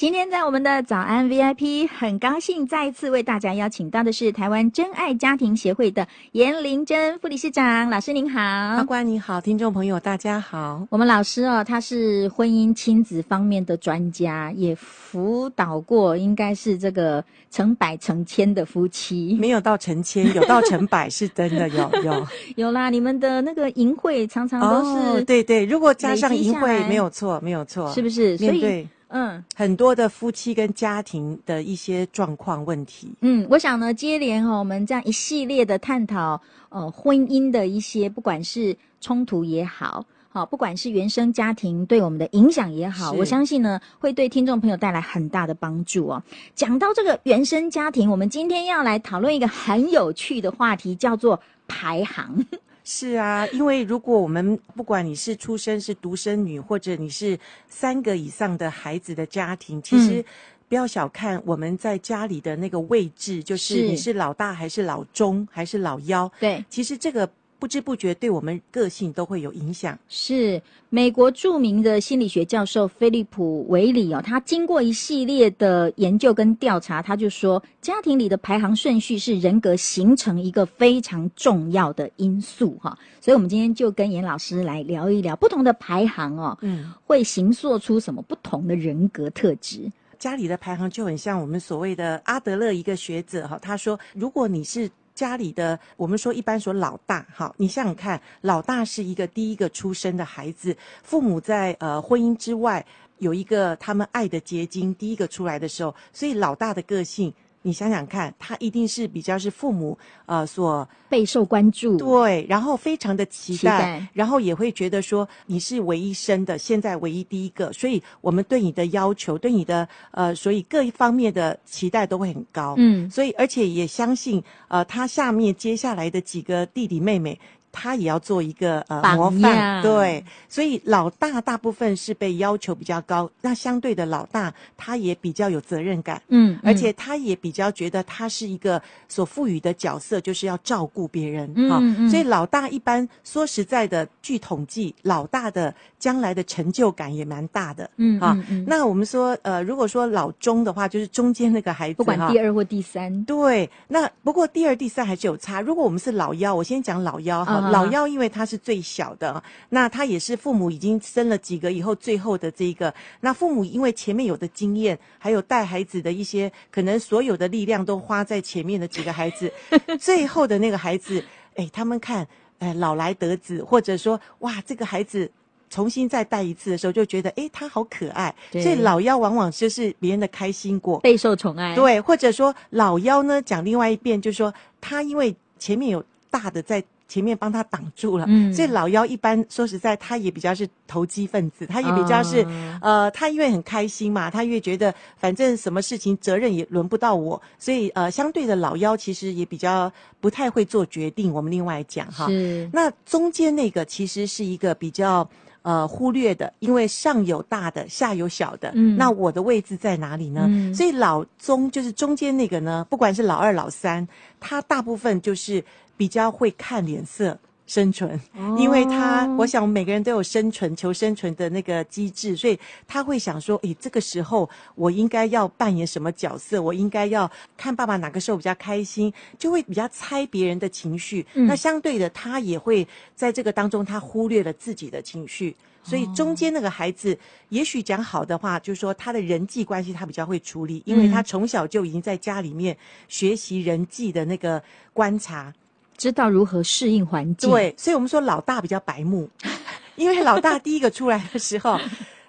今天在我们的早安 VIP，很高兴再一次为大家邀请到的是台湾真爱家庭协会的颜玲珍副理事长。老师您好，法官你好，听众朋友大家好。我们老师哦，他是婚姻亲子方面的专家，也辅导过应该是这个成百成千的夫妻，没有到成千，有到成百是真的有有 有啦。你们的那个淫会常常都是、哦、对对，如果加上淫会没有错没有错，是不是？所以。嗯，很多的夫妻跟家庭的一些状况问题。嗯，我想呢，接连哈，我们这样一系列的探讨，呃，婚姻的一些，不管是冲突也好，好，不管是原生家庭对我们的影响也好，我相信呢，会对听众朋友带来很大的帮助哦。讲到这个原生家庭，我们今天要来讨论一个很有趣的话题，叫做排行。是啊，因为如果我们不管你是出生是独生女，或者你是三个以上的孩子的家庭，其实不要小看我们在家里的那个位置，就是你是老大还是老中还是老幺？对，其实这个。不知不觉对我们个性都会有影响。是美国著名的心理学教授菲利普韦里哦，他经过一系列的研究跟调查，他就说，家庭里的排行顺序是人格形成一个非常重要的因素哈。所以，我们今天就跟严老师来聊一聊不同的排行哦，嗯，会形塑出什么不同的人格特质。家里的排行就很像我们所谓的阿德勒一个学者哈，他说，如果你是。家里的我们说一般说老大，好，你想想看，老大是一个第一个出生的孩子，父母在呃婚姻之外有一个他们爱的结晶，第一个出来的时候，所以老大的个性。你想想看，他一定是比较是父母呃所备受关注，对，然后非常的期待，期待，然后也会觉得说你是唯一生的，现在唯一第一个，所以我们对你的要求，对你的呃，所以各一方面的期待都会很高，嗯，所以而且也相信呃，他下面接下来的几个弟弟妹妹。他也要做一个呃模范，对，所以老大大部分是被要求比较高，那相对的老大他也比较有责任感，嗯，而且他也比较觉得他是一个所赋予的角色，就是要照顾别人，嗯，嗯，所以老大一般说实在的，据统计，老大的将来的成就感也蛮大的，嗯，啊，那我们说呃，如果说老中的话，就是中间那个孩子，不管第二或第三，对，那不过第二、第三还是有差。如果我们是老幺，我先讲老幺哈。老幺，因为他是最小的，那他也是父母已经生了几个以后最后的这一个。那父母因为前面有的经验，还有带孩子的一些，可能所有的力量都花在前面的几个孩子，最后的那个孩子，哎，他们看，哎，老来得子，或者说，哇，这个孩子重新再带一次的时候，就觉得，哎，他好可爱。所以老幺往往就是别人的开心果，备受宠爱。对，或者说老幺呢，讲另外一遍，就是说他因为前面有大的在。前面帮他挡住了，嗯，所以老幺一般说实在，他也比较是投机分子，他也比较是，哦、呃，他因为很开心嘛，他越觉得反正什么事情责任也轮不到我，所以呃，相对的老幺其实也比较不太会做决定。我们另外讲哈，那中间那个其实是一个比较呃忽略的，因为上有大的，下有小的，嗯，那我的位置在哪里呢？嗯、所以老中就是中间那个呢，不管是老二老三，他大部分就是。比较会看脸色生存，因为他，我想每个人都有生存、求生存的那个机制，所以他会想说，诶，这个时候我应该要扮演什么角色？我应该要看爸爸哪个时候比较开心，就会比较猜别人的情绪。嗯。那相对的，他也会在这个当中，他忽略了自己的情绪。所以中间那个孩子，也许讲好的话，就是说他的人际关系他比较会处理，因为他从小就已经在家里面学习人际的那个观察。知道如何适应环境，对，所以我们说老大比较白目，因为老大第一个出来的时候，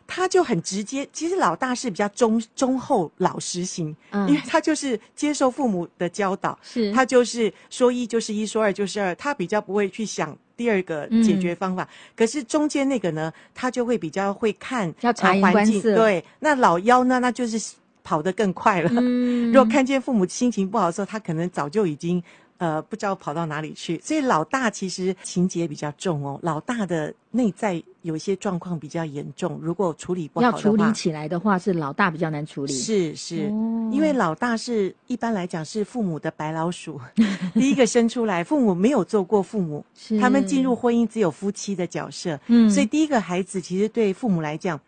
他就很直接。其实老大是比较忠忠厚老实型，嗯，因为他就是接受父母的教导，是他就是说一就是一，说二就是二，他比较不会去想第二个解决方法。嗯，可是中间那个呢，他就会比较会看要察言观色，对，那老幺呢，那就是跑得更快了。嗯，如果看见父母心情不好的时候，他可能早就已经。呃，不知道跑到哪里去，所以老大其实情节比较重哦。老大的内在有一些状况比较严重，如果处理不好的话，要处理起来的话，是老大比较难处理。是是，哦、因为老大是一般来讲是父母的白老鼠，第一个生出来，父母没有做过父母，他们进入婚姻只有夫妻的角色，嗯，所以第一个孩子其实对父母来讲。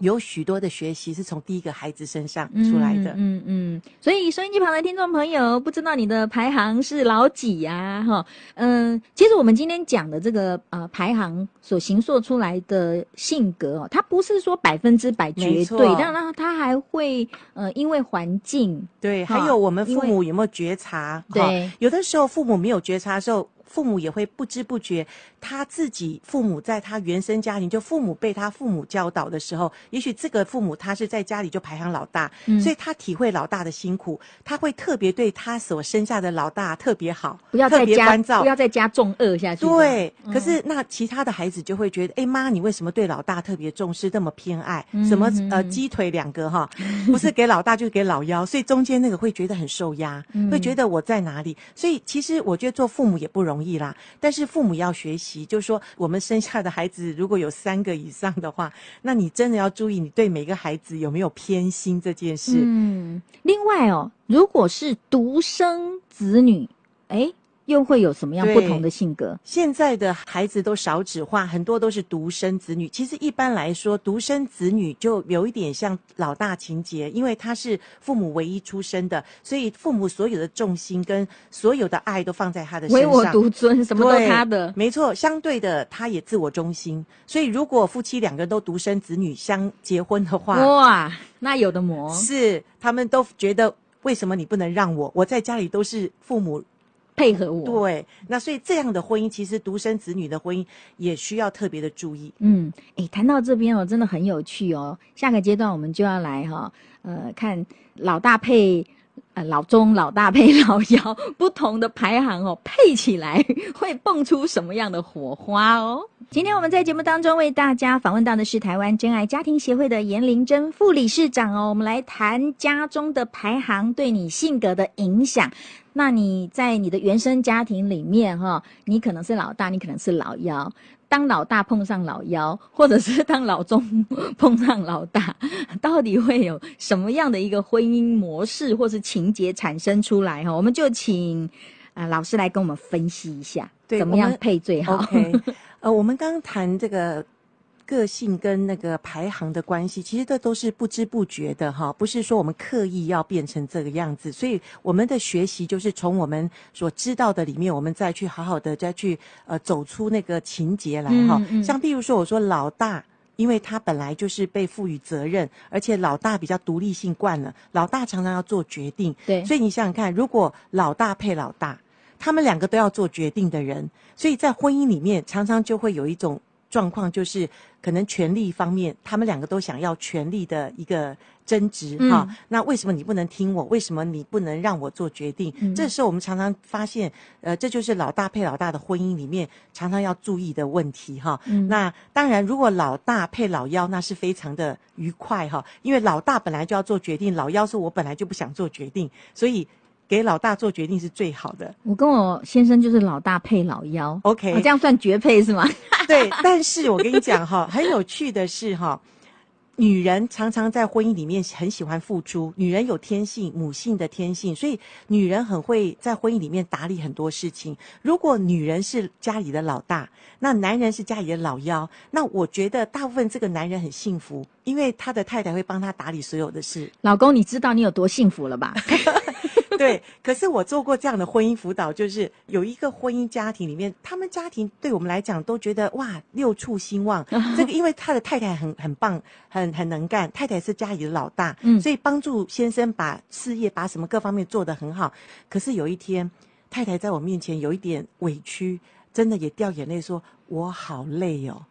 有许多的学习是从第一个孩子身上出来的，嗯嗯，嗯，所以收音机旁的听众朋友，不知道你的排行是老几呀？哈，嗯，其实我们今天讲的这个呃排行所形塑出来的性格哦，它不是说百分之百绝对，当然它还会呃因为环境，对，还有我们父母有没有觉察？对，有的时候父母没有觉察的时候。父母也会不知不觉，他自己父母在他原生家庭，就父母被他父母教导的时候，也许这个父母他是在家里就排行老大，嗯，所以他体会老大的辛苦，他会特别对他所生下的老大特别好，不要再加关照，不要再加重恶下去。对，嗯，可是那其他的孩子就会觉得，哎妈，你为什么对老大特别重视，这么偏爱？嗯，什么呃鸡腿两个哈，不是给老大就是给老幺，所以中间那个会觉得很受压，嗯，会觉得我在哪里？所以其实我觉得做父母也不容易。易啦，但是父母要学习，就是说，我们生下的孩子如果有三个以上的话，那你真的要注意，你对每个孩子有没有偏心这件事。嗯，另外哦，如果是独生子女，哎。又会有什么样不同的性格？现在的孩子都少子化，很多都是独生子女。其实一般来说，独生子女就有一点像老大情节，因为他是父母唯一出生的，所以父母所有的重心跟所有的爱都放在他的身上，唯我独尊，什么都他的。没错，相对的，他也自我中心。所以如果夫妻两个人都独生子女相结婚的话，哇，那有的磨。是，他们都觉得为什么你不能让我？我在家里都是父母。配合我，对，那所以这样的婚姻，其实独生子女的婚姻也需要特别的注意。嗯，诶，谈到这边哦，真的很有趣哦。下个阶段我们就要来哈、哦，呃，看老大配呃老中，老大配老幺，不同的排行哦，配起来会蹦出什么样的火花哦？今天我们在节目当中为大家访问到的是台湾真爱家庭协会的颜玲珍副理事长哦，我们来谈家中的排行对你性格的影响。那你在你的原生家庭里面，哈，你可能是老大，你可能是老幺。当老大碰上老幺，或者是当老中碰上老大，到底会有什么样的一个婚姻模式或是情节产生出来？哈，我们就请啊、呃、老师来跟我们分析一下，怎么样配最好？OK，呃，我们刚刚谈这个。个性跟那个排行的关系，其实这都是不知不觉的哈，不是说我们刻意要变成这个样子。所以我们的学习就是从我们所知道的里面，我们再去好好的再去呃走出那个情节来哈。嗯嗯。像比如说我说老大，因为他本来就是被赋予责任，而且老大比较独立性惯了，老大常常要做决定。对。所以你想想看，如果老大配老大，他们两个都要做决定的人，所以在婚姻里面常常就会有一种。状况就是可能权力方面，他们两个都想要权力的一个争执哈。那为什么你不能听我？为什么你不能让我做决定？嗯、这时候我们常常发现，呃，这就是老大配老大的婚姻里面常常要注意的问题哈。那当然，如果老大配老幺，那是非常的愉快哈、哦，因为老大本来就要做决定，老幺说我本来就不想做决定，所以。给老大做决定是最好的。我跟我先生就是老大配老幺，OK，这样算绝配是吗？对，但是我跟你讲哈，很有趣的是哈，女人常常在婚姻里面很喜欢付出，女人有天性，母性的天性，所以女人很会在婚姻里面打理很多事情。如果女人是家里的老大，那男人是家里的老幺，那我觉得大部分这个男人很幸福，因为他的太太会帮他打理所有的事。老公，你知道你有多幸福了吧？对，可是我做过这样的婚姻辅导，就是有一个婚姻家庭里面，他们家庭对我们来讲都觉得哇，六畜兴旺。这个因为他的太太很很棒，很很能干，太太是家里的老大，嗯，所以帮助先生把事业、把什么各方面做得很好。可是有一天，太太在我面前有一点委屈，真的也掉眼泪，说我好累哦。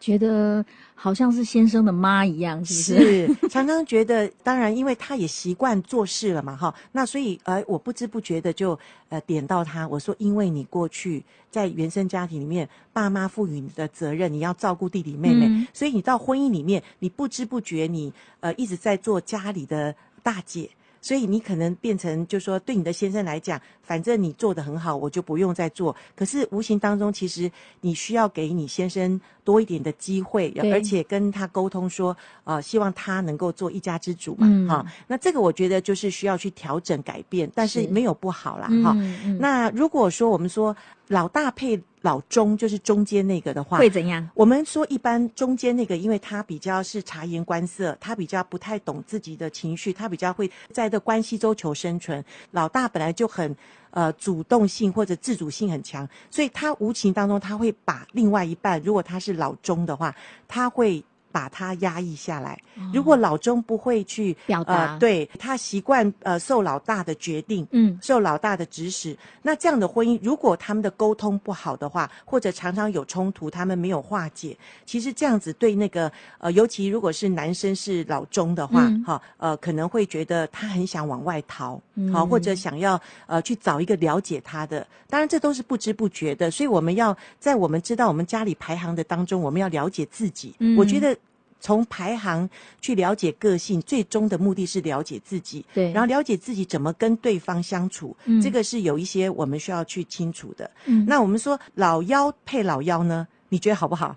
觉得好像是先生的妈一样，是不是？是，常常觉得，当然，因为他也习惯做事了嘛，哈。那所以，呃，我不知不觉的就呃点到他，我说，因为你过去在原生家庭里面，爸妈赋予你的责任，你要照顾弟弟妹妹，嗯、所以你到婚姻里面，你不知不觉你呃一直在做家里的大姐。所以你可能变成，就是说对你的先生来讲，反正你做的很好，我就不用再做。可是无形当中，其实你需要给你先生多一点的机会，而且跟他沟通说，呃，希望他能够做一家之主嘛，哈、嗯哦。那这个我觉得就是需要去调整改变，但是没有不好啦，哈。那如果说我们说老大配老中，就是中间那个的话，会怎样？我们说一般中间那个，因为他比较是察言观色，他比较不太懂自己的情绪，他比较会在。的关系中求生存，老大本来就很呃主动性或者自主性很强，所以他无情当中他会把另外一半，如果他是老中的话，他会。把他压抑下来。如果老中不会去表达，呃、对他习惯呃受老大的决定，嗯，受老大的指使，那这样的婚姻，如果他们的沟通不好的话，或者常常有冲突，他们没有化解，其实这样子对那个呃，尤其如果是男生是老中的话，哈、嗯，呃，可能会觉得他很想往外逃，好、嗯，或者想要呃去找一个了解他的。当然，这都是不知不觉的，所以我们要在我们知道我们家里排行的当中，我们要了解自己。嗯、我觉得。从排行去了解个性，最终的目的是了解自己。对，然后了解自己怎么跟对方相处，嗯，这个是有一些我们需要去清楚的。嗯，那我们说老妖配老妖呢？你觉得好不好？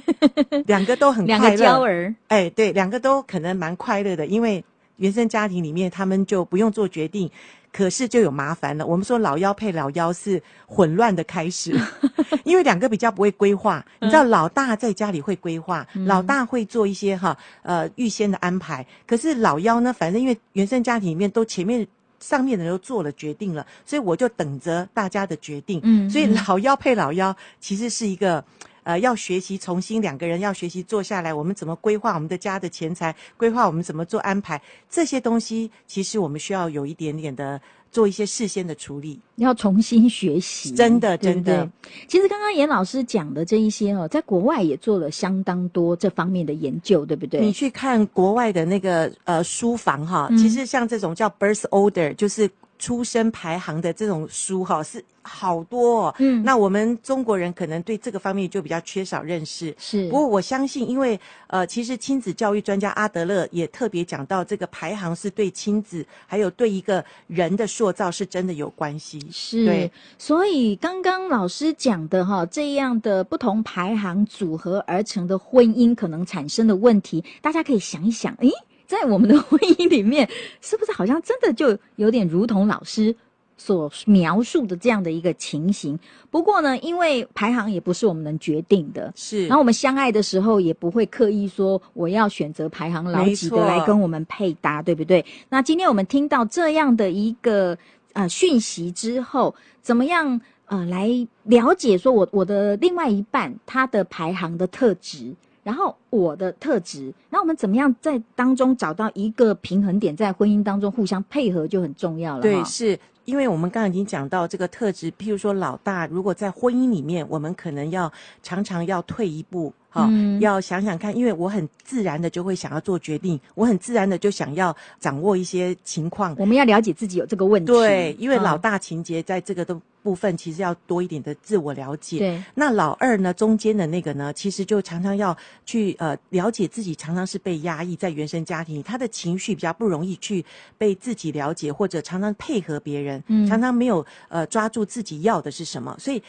两个都很快乐。两个娇儿。哎，对，两个都可能蛮快乐的，因为原生家庭里面他们就不用做决定。可是就有麻烦了。我们说老幺配老幺是混乱的开始，因为两个比较不会规划。你知道老大在家里会规划，嗯、老大会做一些哈呃预先的安排。可是老幺呢，反正因为原生家庭里面都前面上面的人都做了决定了，所以我就等着大家的决定。嗯，所以老幺配老幺其实是一个。呃，要学习重新两个人要学习坐下来，我们怎么规划我们的家的钱财，规划我们怎么做安排，这些东西其实我们需要有一点点的做一些事先的处理，要重新学习，真 的真的。对对，其实刚刚严老师讲的这一些哦，在国外也做了相当多这方面的研究，对不对？你去看国外的那个呃书房哈，其实像这种叫 birth order，就是。出生排行的这种书哈是好多哦，嗯，那我们中国人可能对这个方面就比较缺少认识。是，不过我相信，因为呃，其实亲子教育专家阿德勒也特别讲到，这个排行是对亲子还有对一个人的塑造是真的有关系。是，对，所以刚刚老师讲的哈，这样的不同排行组合而成的婚姻可能产生的问题，大家可以想一想，诶。在我们的婚姻里面，是不是好像真的就有点如同老师所描述的这样的一个情形？不过呢，因为排行也不是我们能决定的，是。然后我们相爱的时候也不会刻意说我要选择排行老几的来跟我们配搭，对不对？那今天我们听到这样的一个呃讯息之后，怎么样呃来了解说我我的另外一半他的排行的特质？然后我的特质，那我们怎么样在当中找到一个平衡点，在婚姻当中互相配合就很重要了。对，是因为我们刚刚已经讲到这个特质，譬如说老大，如果在婚姻里面，我们可能要常常要退一步。哦、嗯，要想想看，因为我很自然的就会想要做决定，我很自然的就想要掌握一些情况。我们要了解自己有这个问题。对，因为老大情节在这个的部分，其实要多一点的自我了解。对，那老二呢，中间的那个呢，其实就常常要去呃了解自己，常常是被压抑在原生家庭，他的情绪比较不容易去被自己了解，或者常常配合别人，嗯，常常没有呃抓住自己要的是什么，所以。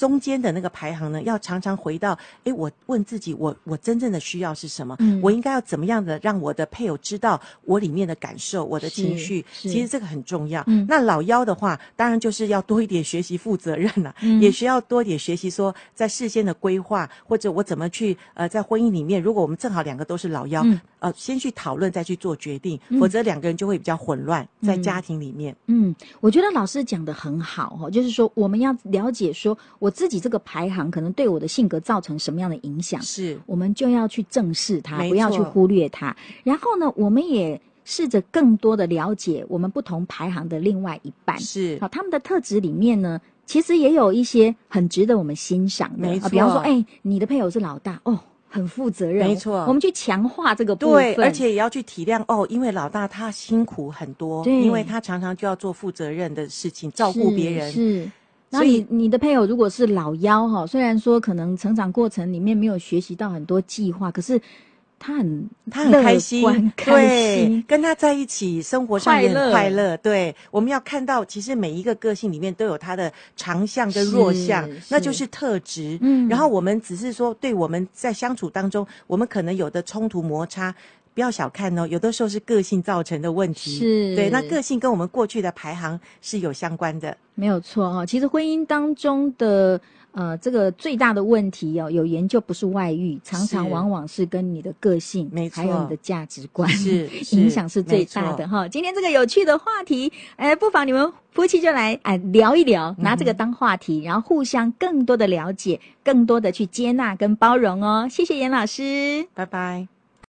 中间的那个排行呢，要常常回到，诶，我问自己，我我真正的需要是什么？嗯，我应该要怎么样的让我的配偶知道我里面的感受，我的情绪？其实这个很重要。嗯，那老幺的话，当然就是要多一点学习负责任了，嗯，也需要多一点学习说，在事先的规划，或者我怎么去呃，在婚姻里面，如果我们正好两个都是老幺，嗯，呃，先去讨论再去做决定，否则两个人就会比较混乱在家庭里面。嗯，我觉得老师讲的很好哈，就是说我们要了解说。我自己这个排行可能对我的性格造成什么样的影响？是，我们就要去正视它，不要去忽略它。然后呢，我们也试着更多的了解我们不同排行的另外一半。是，好，他们的特质里面呢，其实也有一些很值得我们欣赏的。没错，比方说，哎，你的配偶是老大哦，很负责任。没错，我们去强化这个部分，对，而且也要去体谅哦，因为老大他辛苦很多，对，因为他常常就要做负责任的事情，照顾别人。是。是所以你的配偶如果是老幺哈，虽然说可能成长过程里面没有学习到很多计划，可是他很他很开心，开心对，跟他在一起生活上也很快乐。对，我们要看到，其实每一个个性里面都有他的长项跟弱项，那就是特质。嗯，然后我们只是说，对我们在相处当中，我们可能有的冲突摩擦，不要小看哦，有的时候是个性造成的问题。是，对，那个性跟我们过去的排行是有相关的，没有错哈。其实婚姻当中的。呃，这个最大的问题哦，有研究不是外遇，常常往往是跟你的个性，没错，还有你的价值观是，是影响是最大的哈。今天这个有趣的话题，哎，不妨你们夫妻就来哎聊一聊，拿这个当话题，嗯、然后互相更多的了解，更多的去接纳跟包容哦。谢谢严老师，拜拜。